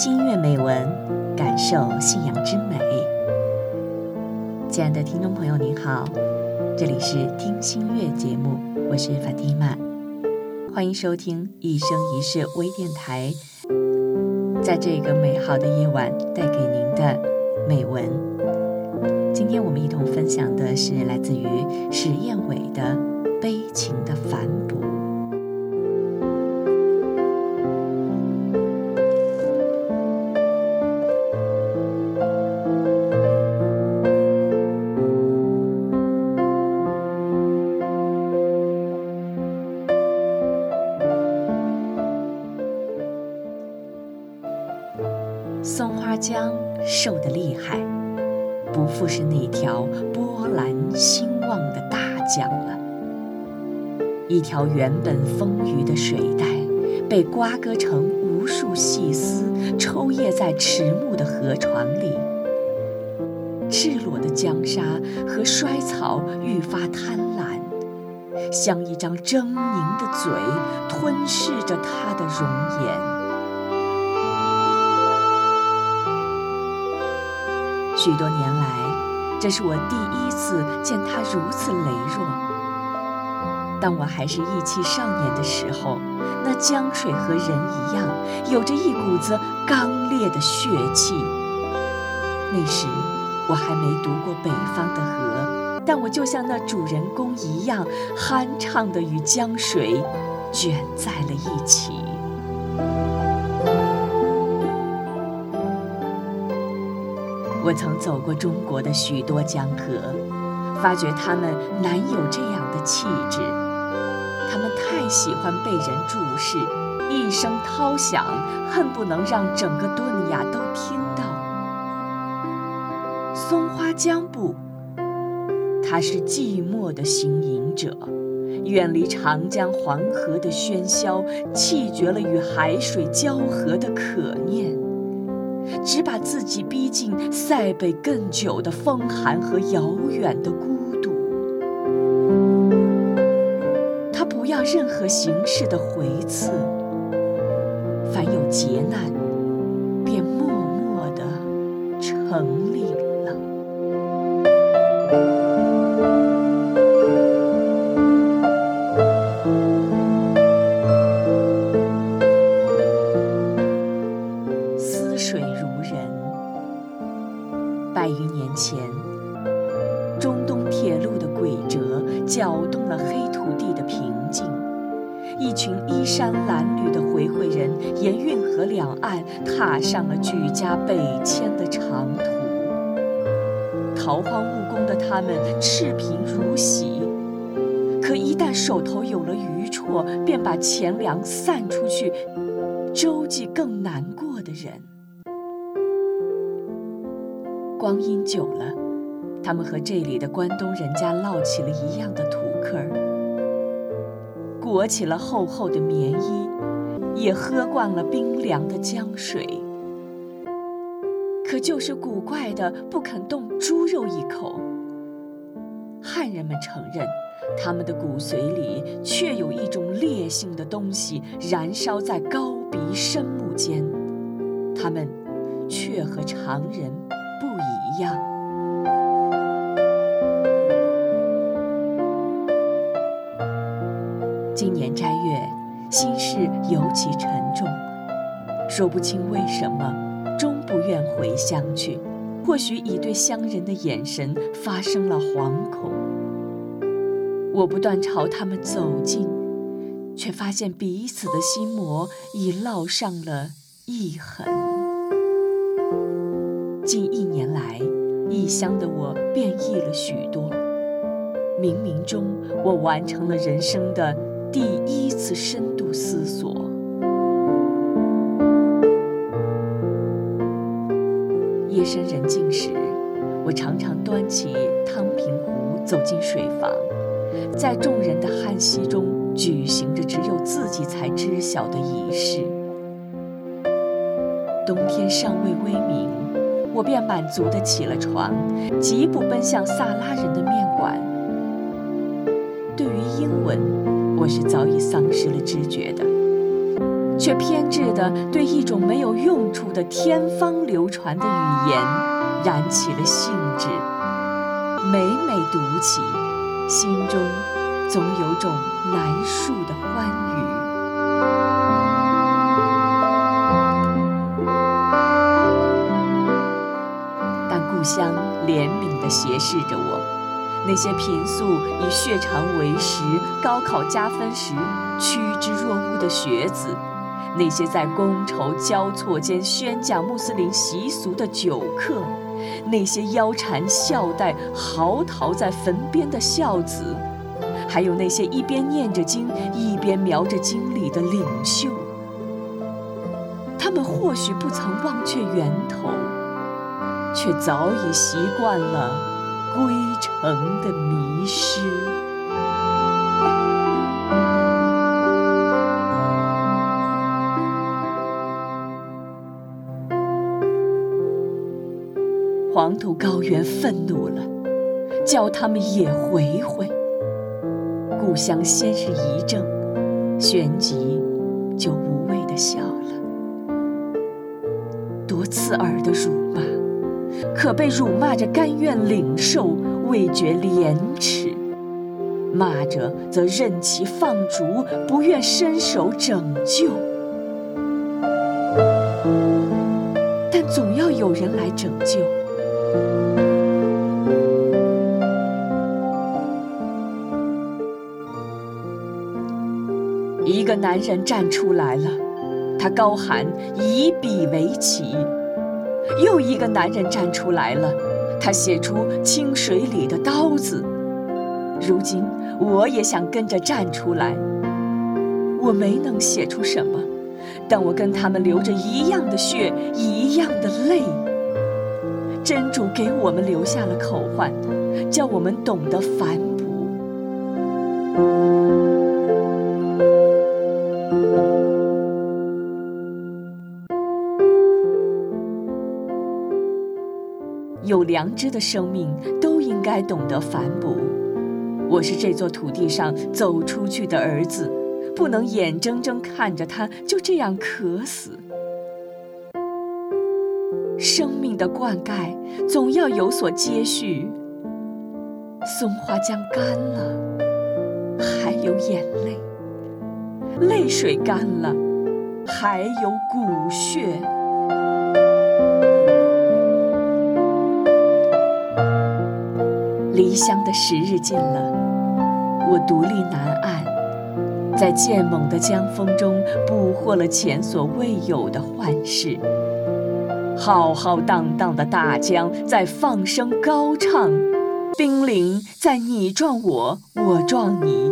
新月美文，感受信仰之美。亲爱的听众朋友，您好，这里是听心乐节目，我是法蒂玛，欢迎收听一生一世微电台，在这个美好的夜晚带给您的美文。今天我们一同分享的是来自于史艳伟的《悲情的反哺》。瘦得厉害，不复是那条波澜兴旺的大江了。一条原本丰腴的水带，被刮割成无数细丝，抽噎在迟暮的河床里。赤裸的江沙和衰草愈发贪婪，像一张狰狞的嘴，吞噬着它的容颜。许多年来，这是我第一次见他如此羸弱。当我还是意气少年的时候，那江水和人一样，有着一股子刚烈的血气。那时我还没读过北方的河，但我就像那主人公一样，酣畅地与江水卷在了一起。我曾走过中国的许多江河，发觉他们难有这样的气质。他们太喜欢被人注视，一声涛响，恨不能让整个顿雅都听到。松花江不，他是寂寞的行吟者，远离长江黄河的喧嚣，弃绝了与海水交合的可念。只把自己逼进塞北更久的风寒和遥远的孤独。他不要任何形式的回赐，凡有劫难，便默默的承领了。年前，中东铁路的轨辙搅动了黑土地的平静。一群衣衫褴褛的回回人沿运河两岸踏上了举家北迁的长途。逃荒务工的他们赤贫如洗，可一旦手头有了余绰，便把钱粮散出去，周济更难过的人。光阴久了，他们和这里的关东人家烙起了一样的土坑儿，裹起了厚厚的棉衣，也喝惯了冰凉的江水，可就是古怪的不肯动猪肉一口。汉人们承认，他们的骨髓里却有一种烈性的东西燃烧在高鼻深目间，他们却和常人。样。今年斋月，心事尤其沉重，说不清为什么，终不愿回乡去。或许已对乡人的眼神发生了惶恐。我不断朝他们走近，却发现彼此的心魔已烙上了一痕。近一年来，异乡的我变异了许多。冥冥中，我完成了人生的第一次深度思索。夜深人静时，我常常端起汤瓶壶走进水房，在众人的叹息中举行着只有自己才知晓的仪式。冬天尚未微明。我便满足地起了床，疾步奔向萨拉人的面馆。对于英文，我是早已丧失了知觉的。却偏执地对一种没有用处的天方流传的语言燃起了兴致。每每读起，心中总有种难述的欢斜视着我，那些平素以血肠为食、高考加分时趋之若鹜的学子。那些在觥筹交错间宣讲穆斯林习俗的酒客，那些腰缠孝带嚎啕在坟边的孝子，还有那些一边念着经一边描着经里的领袖，他们或许不曾忘却源头，却早已习惯了归程的迷失。黄土高原愤怒了，叫他们也回回。故乡先是一怔，旋即就无谓的笑了。多刺耳的辱骂，可被辱骂着甘愿领受，未觉廉耻；骂着则任其放逐，不愿伸手拯救。但总要有人来拯救。一个男人站出来了，他高喊“以笔为旗”；又一个男人站出来了，他写出“清水里的刀子”。如今我也想跟着站出来，我没能写出什么，但我跟他们流着一样的血，一样的泪。真主给我们留下了口唤，叫我们懂得反哺。良知的生命都应该懂得反哺。我是这座土地上走出去的儿子，不能眼睁睁看着他就这样渴死。生命的灌溉总要有所接续。松花江干了，还有眼泪；泪水干了，还有骨血。离乡的时日近了，我独立南岸，在渐猛的江风中捕获了前所未有的幻视。浩浩荡荡的大江在放声高唱，冰凌在你撞我，我撞你，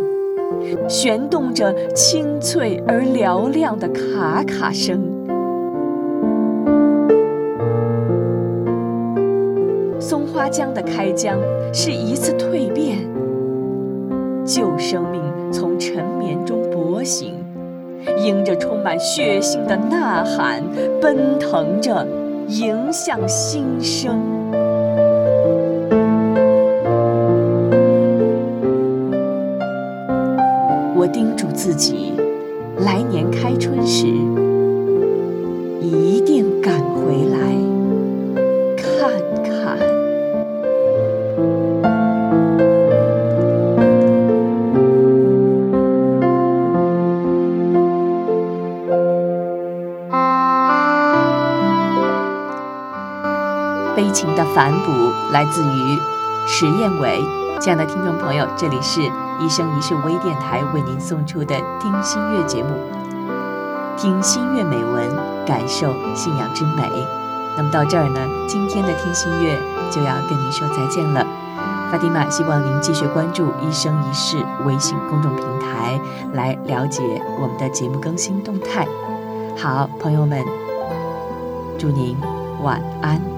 旋动着清脆而嘹亮的卡卡声。花江的开江是一次蜕变，旧生命从沉眠中勃醒，迎着充满血性的呐喊，奔腾着。迎向新生。我叮嘱自己，悲情的反哺来自于石燕伟。亲爱的听众朋友，这里是一生一世微电台为您送出的听心乐节目，听心乐美文，感受信仰之美。那么到这儿呢，今天的听心乐就要跟您说再见了。法蒂玛希望您继续关注一生一世微信公众平台，来了解我们的节目更新动态。好，朋友们，祝您晚安。